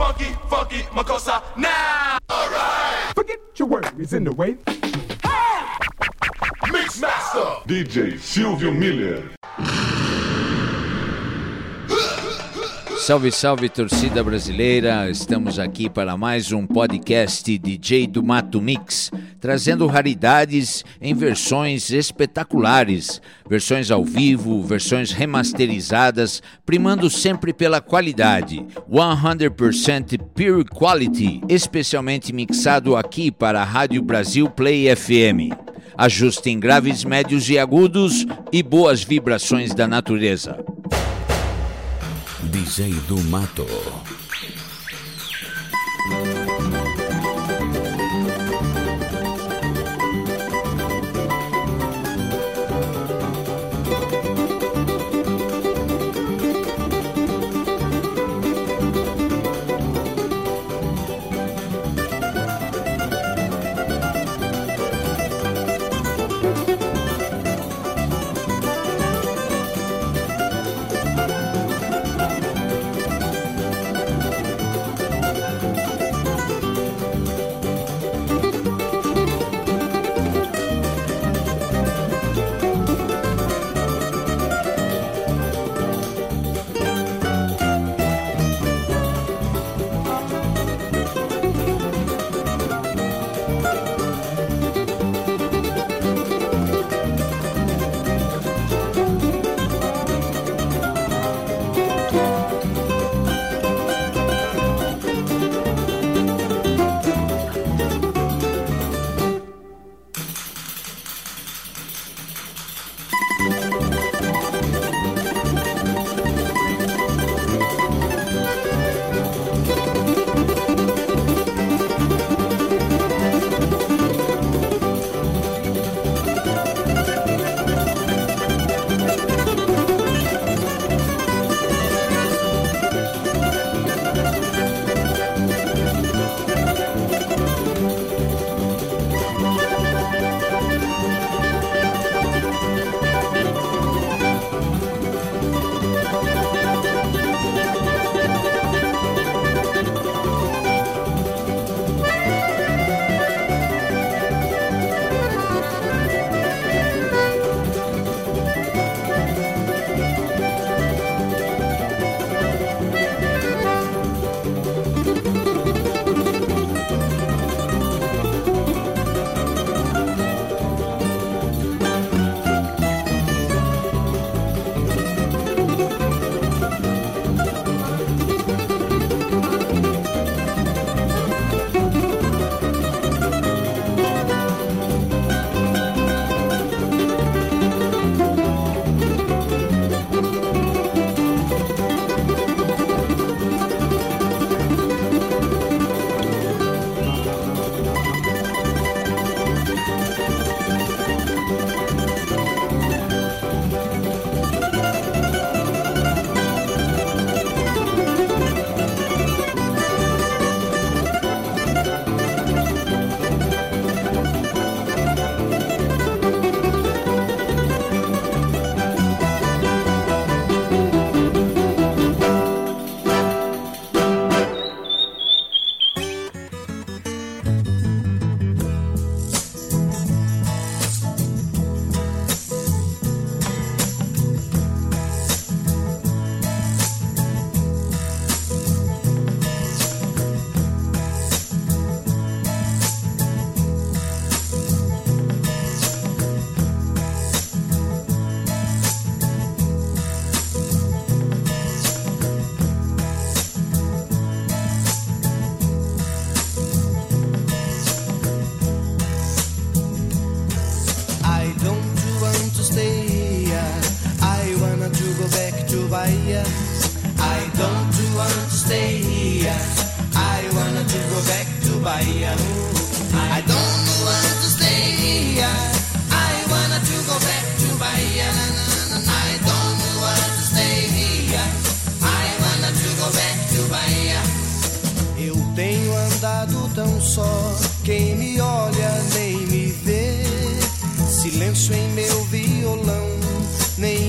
funky, funky Makosa now. Alright. Forget your worries in the way. Mix Master. DJ Silvio Miller. Salve, salve torcida brasileira! Estamos aqui para mais um podcast DJ do Mato Mix, trazendo raridades em versões espetaculares, versões ao vivo, versões remasterizadas, primando sempre pela qualidade. 100% Pure Quality, especialmente mixado aqui para a Rádio Brasil Play FM. Ajuste em graves, médios e agudos e boas vibrações da natureza. DJ do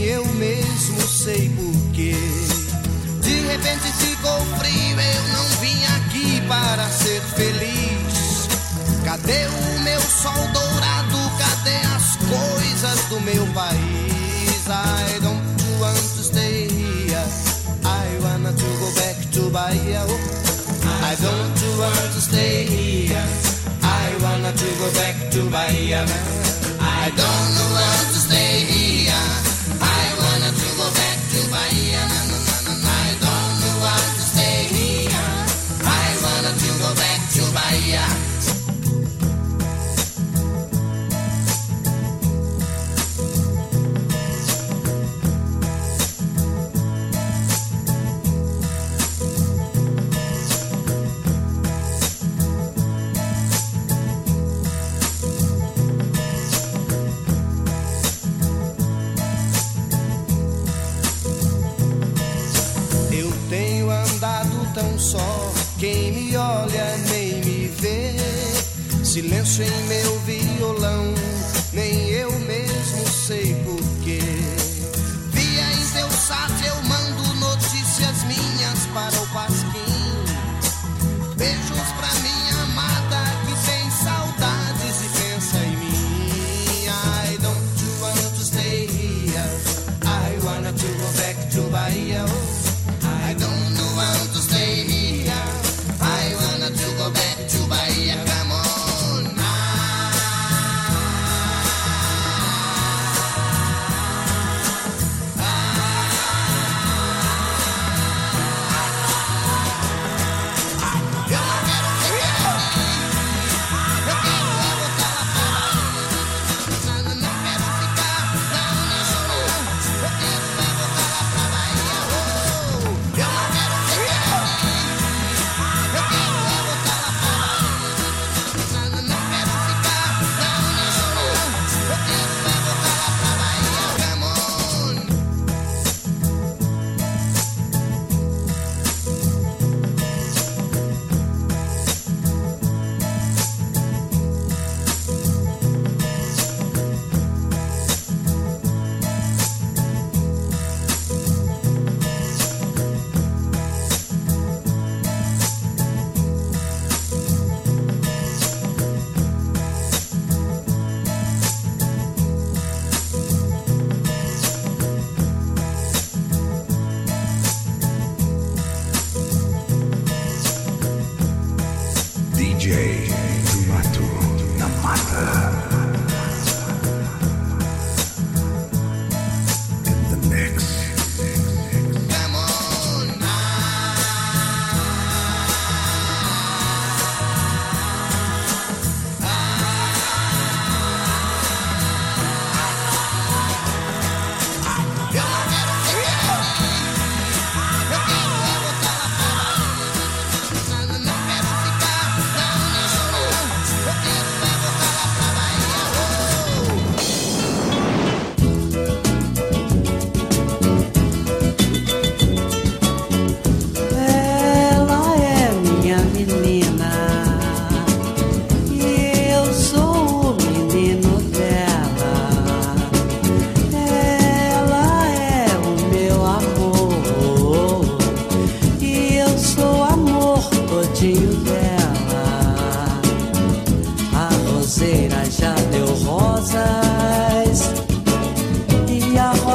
eu mesmo sei porquê. De repente ficou frio, eu não vim aqui para ser feliz. Cadê o meu sol dourado? Cadê as coisas do meu país? I don't want to stay here. I wanna to go back to Bahia. Oh. I don't want to stay here. I wanna to go back to Bahia. I don't want to stay here. Quem me olha é nem me vê. Silêncio em meu violão, nem eu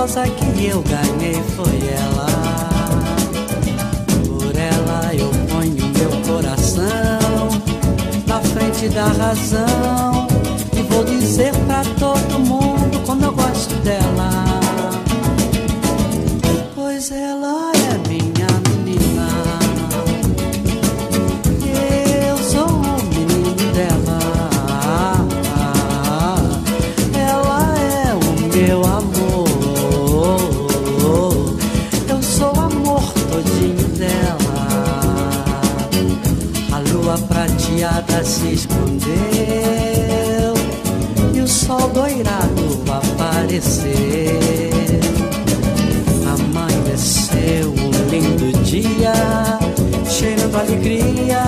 causa que eu ganhei foi ela. Por ela eu ponho meu coração na frente da razão. E vou dizer pra todo mundo como eu gosto dela. alegria,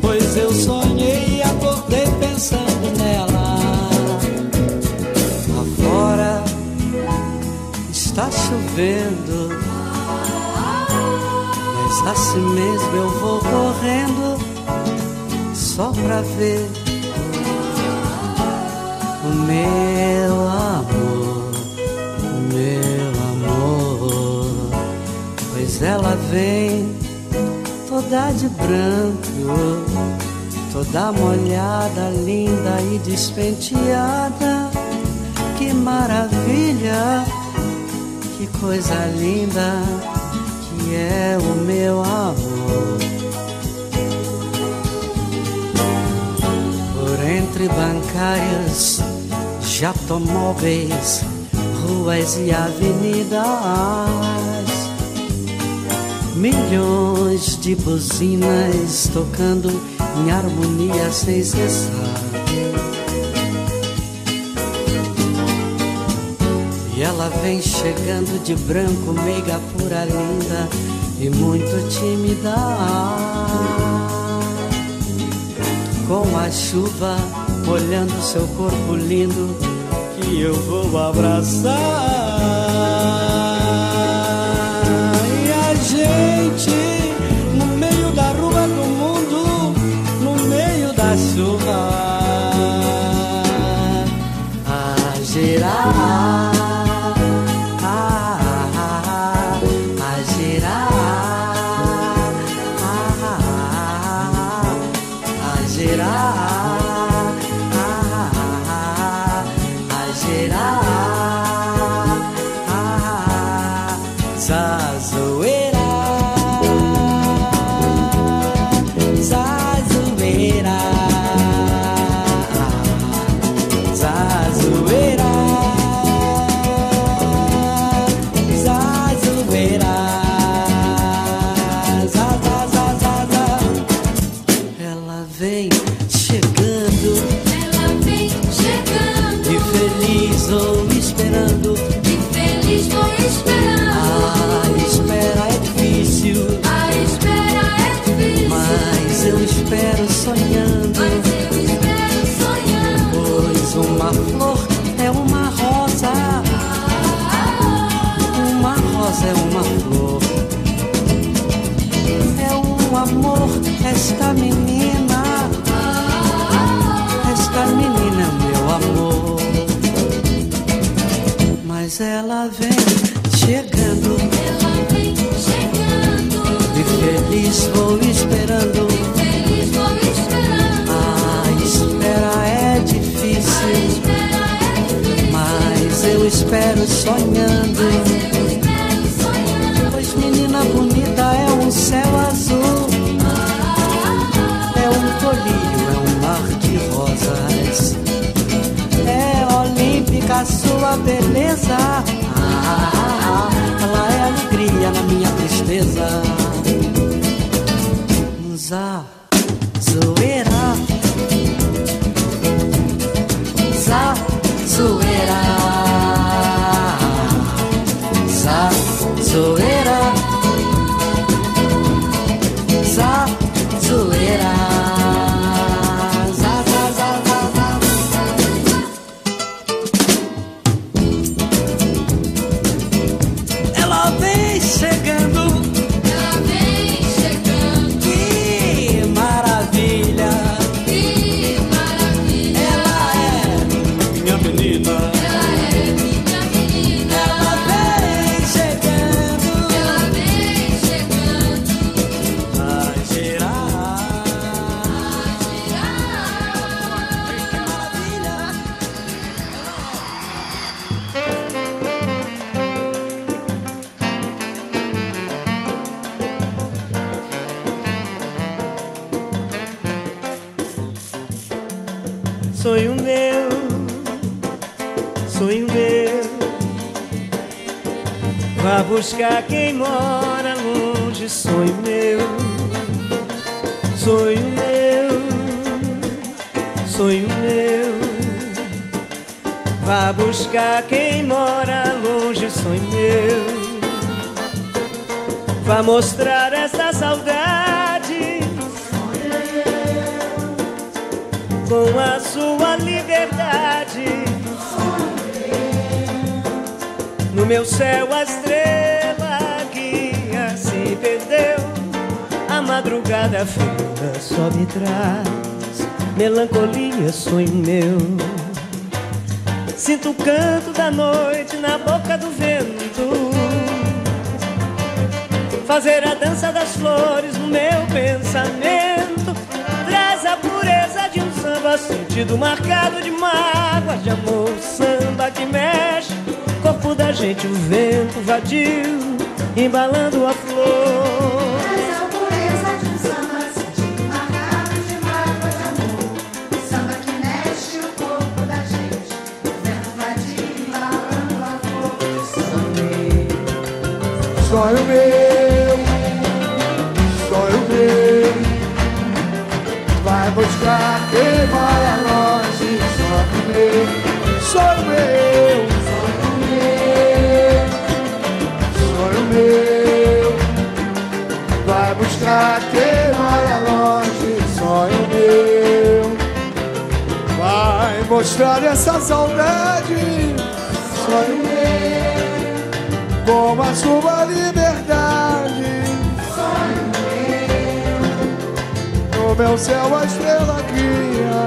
pois eu sonhei e acordei pensando nela. Agora fora está chovendo, mas assim mesmo eu vou correndo só pra ver o meu amor, o meu amor. Pois ela vem toda de branco, toda molhada, linda e despenteada. Que maravilha, que coisa linda que é o meu amor. Por entre bancárias, jatomóveis, ruas e avenidas Milhões de buzinas tocando em harmonia sem cessar. E ela vem chegando de branco, meiga pura, linda e muito tímida. Com a chuva molhando seu corpo lindo, que eu vou abraçar. Eu espero sonhando. Pois menina bonita é um céu azul, é um colírio, é um mar de rosas. É olímpica sua beleza, ah, ela é alegria na minha tristeza. Zá, é buscar quem mora longe, sonho meu, sonho meu, sonho meu. Vá buscar quem mora longe, sonho meu. Vá mostrar essa saudade com a sua liberdade. No meu céu a estrela madrugada fria só me traz melancolia, sonho meu. Sinto o canto da noite na boca do vento. Fazer a dança das flores no meu pensamento Traz a pureza de um samba Sentido marcado de mágoas de amor Samba que mexe Corpo da gente, o vento vadio Embalando a Sonho meu, sonho meu, vai buscar quem mora longe. Sonho meu, sonho meu, sonho meu, vai buscar quem mora longe. Sonho meu, vai mostrar essa saudade. Sonho meu como a sua liberdade. No meu céu a estrela guia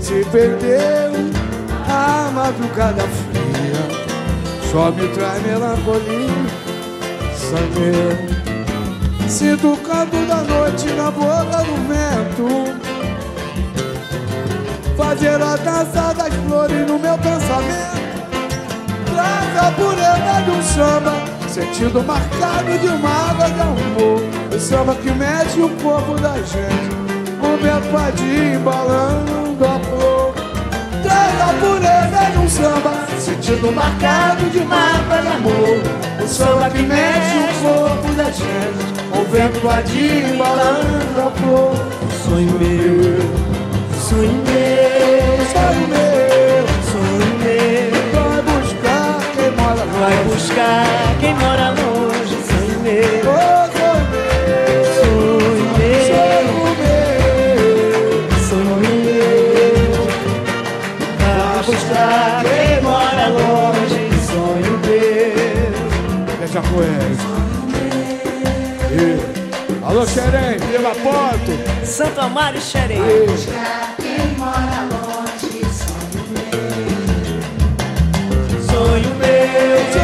se perdeu a madrugada fria. Só me traz melancolia, sangue. Sinto o canto da noite na boca do vento. Fazer a dança das flores no meu pensamento traz a pureza de um samba Sentido marcado de mágoa de amor. O samba que mexe o corpo da gente O vento vadio embalando a flor. Traz a pureza de um samba Sentido marcado de mágoa de amor. O samba que mexe o corpo da gente O vento vadio embalando a flor. Sonho meu, sonho meu, Sonho meu, Vai buscar quem mora longe, sonho meu, sonho meu sonho meu, Sonho meu, sonho meu. Vai buscar quem mora longe, sonho meu. deixa com ele. E- Alô, Xerém, viva Ponto. Santo Amaro e Xerém. Quem mora longe, Sonho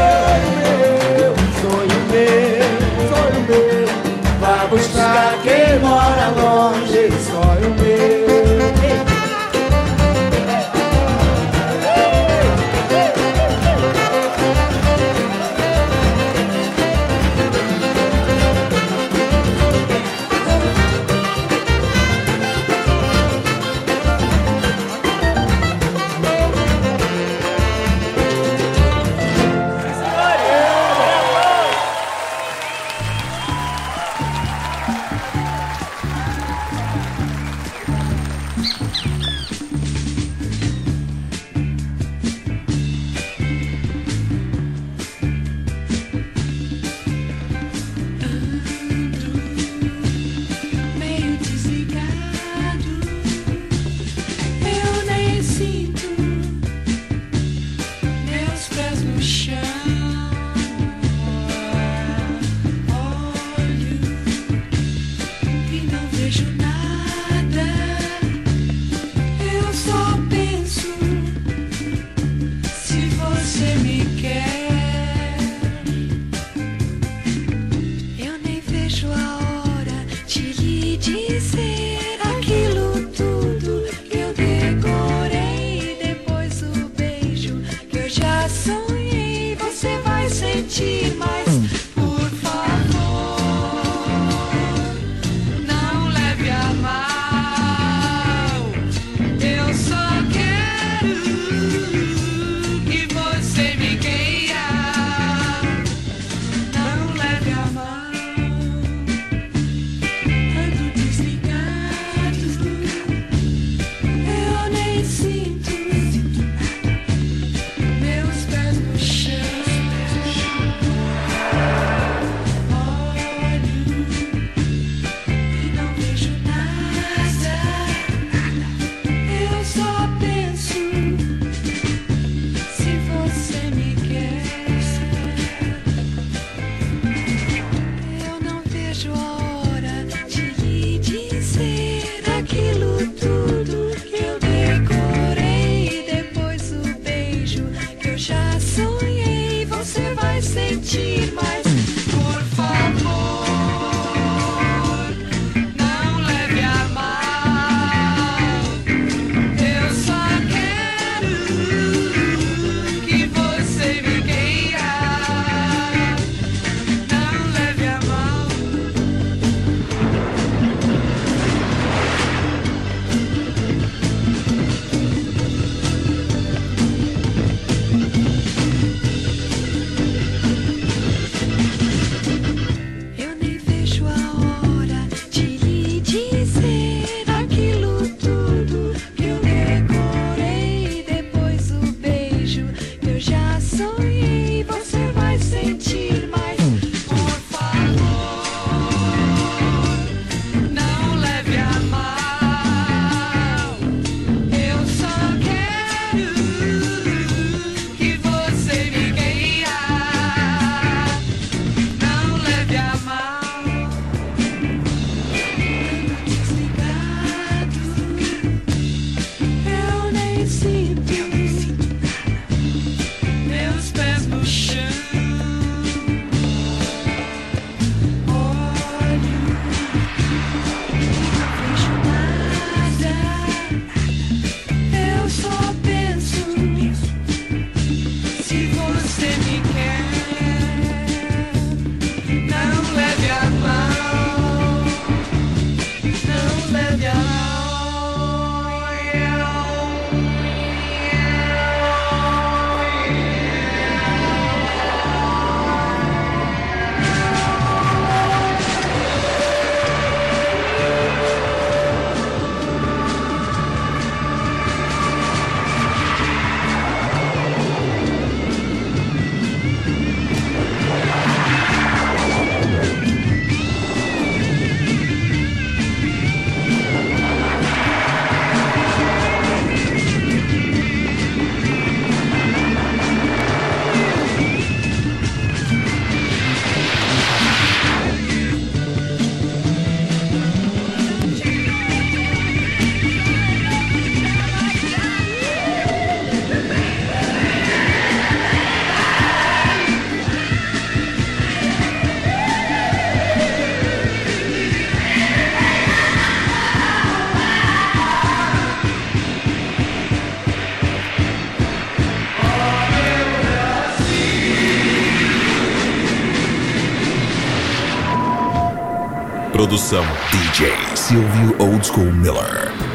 Produção DJ Silvio Old School Miller.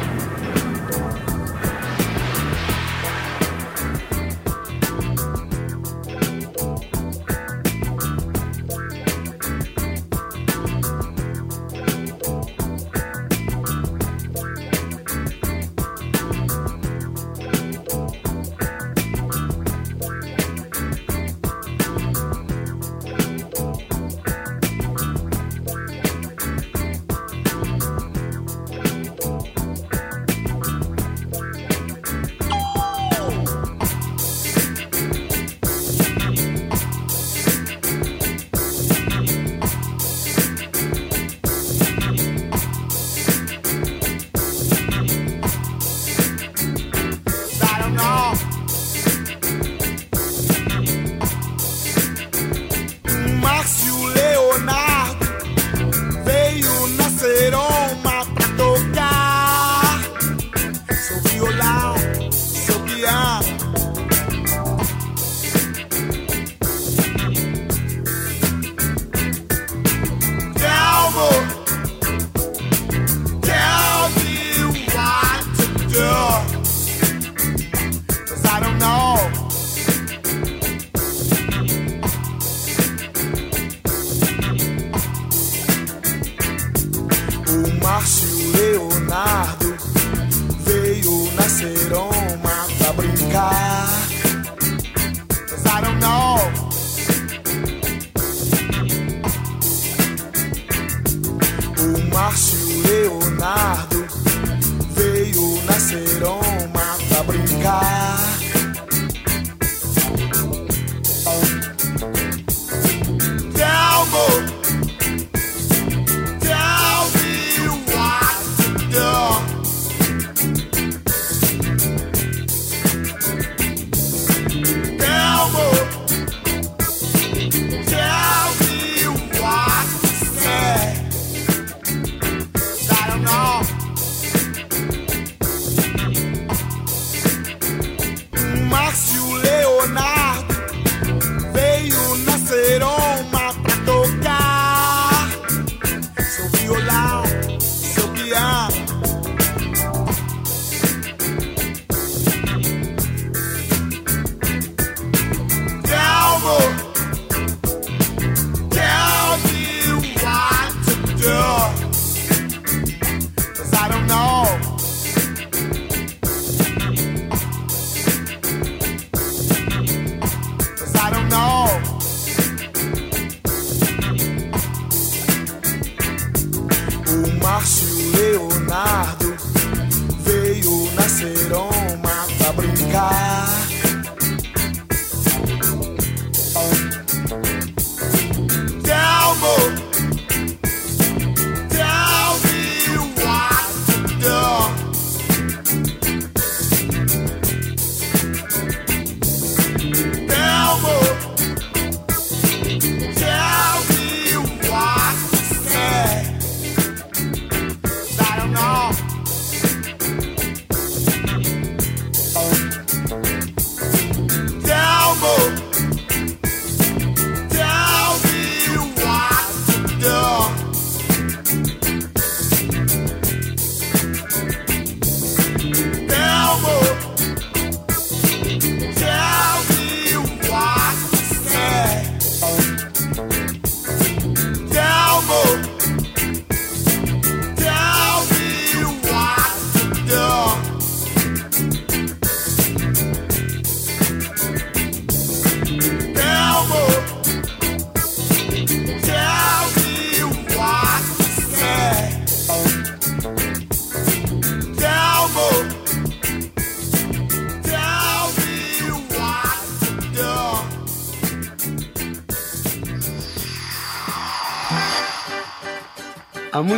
seroma para brincar.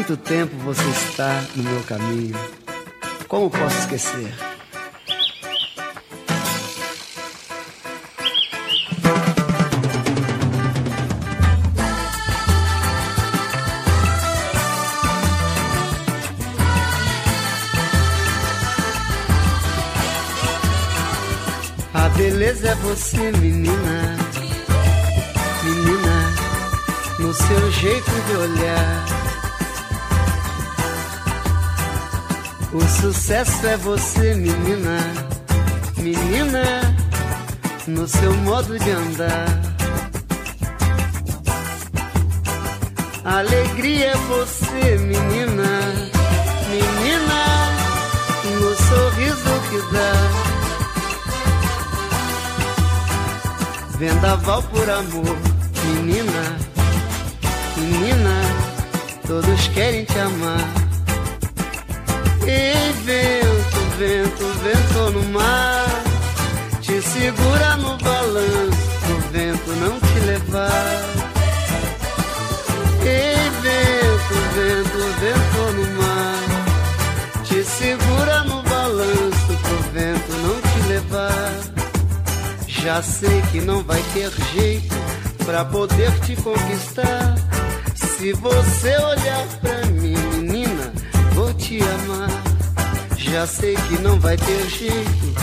muito tempo você está no meu caminho. Como posso esquecer? A beleza é você, menina. Menina, no seu jeito de olhar O sucesso é você, menina, menina, no seu modo de andar. Alegria é você, menina, menina, no sorriso que dá. Vendaval por amor, menina, menina, todos querem te amar. Ei, vento, vento, vento no mar, te segura no balanço, o vento não te levar. Ei, vento, vento, vento no mar, te segura no balanço, pro vento não te levar. Já sei que não vai ter jeito pra poder te conquistar. Se você olhar pra mim, menina, vou te amar. Já sei que não vai ter jeito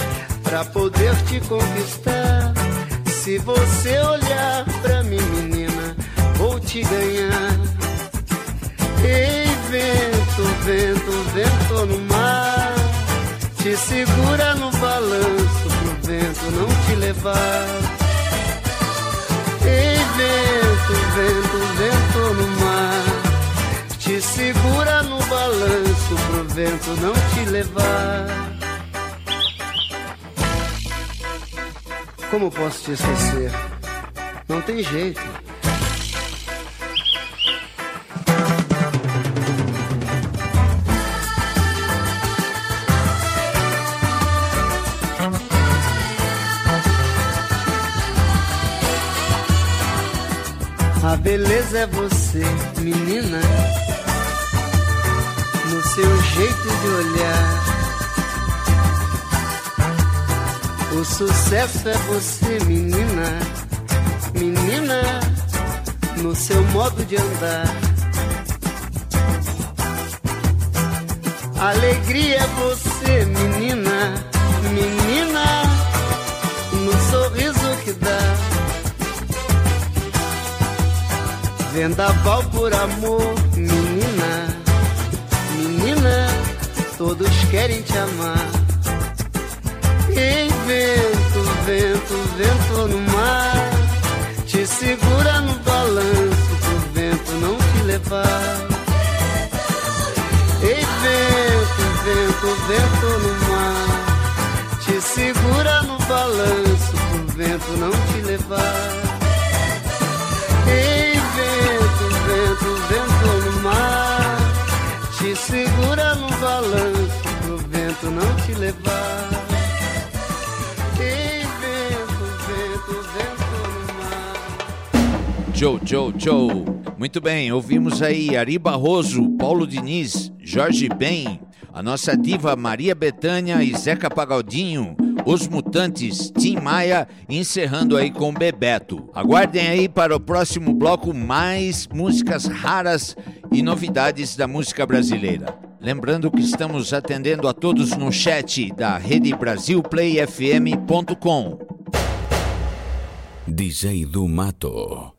pra poder te conquistar. Se você olhar pra mim, menina, vou te ganhar. Ei, vento, vento, vento no mar, te segura no balanço pro vento não te levar. Ei, vento, vento, vento no mar, segura no balanço pro vento não te levar. Como posso te esquecer? Não tem jeito. A beleza é você, menina, seu jeito de olhar. O sucesso é você, menina, menina, no seu modo de andar. Alegria é você, menina, menina, no sorriso que dá. Vendaval por amor, menina, todos querem te amar. Ei, vento, vento, vento no mar, te segura no balanço pro vento não te levar. Ei, vento, vento, vento no mar, Joe, Joe, Joe. Muito bem, ouvimos aí Ari Barroso, Paulo Diniz, Jorge Ben, a nossa diva Maria Bethânia e Zeca Pagodinho, Os Mutantes, Tim Maia, encerrando aí com Bebeto. Aguardem aí para o próximo bloco mais músicas raras e novidades da música brasileira. Lembrando que estamos atendendo a todos no chat da rede brasilplayfm.com. DJ do Mato.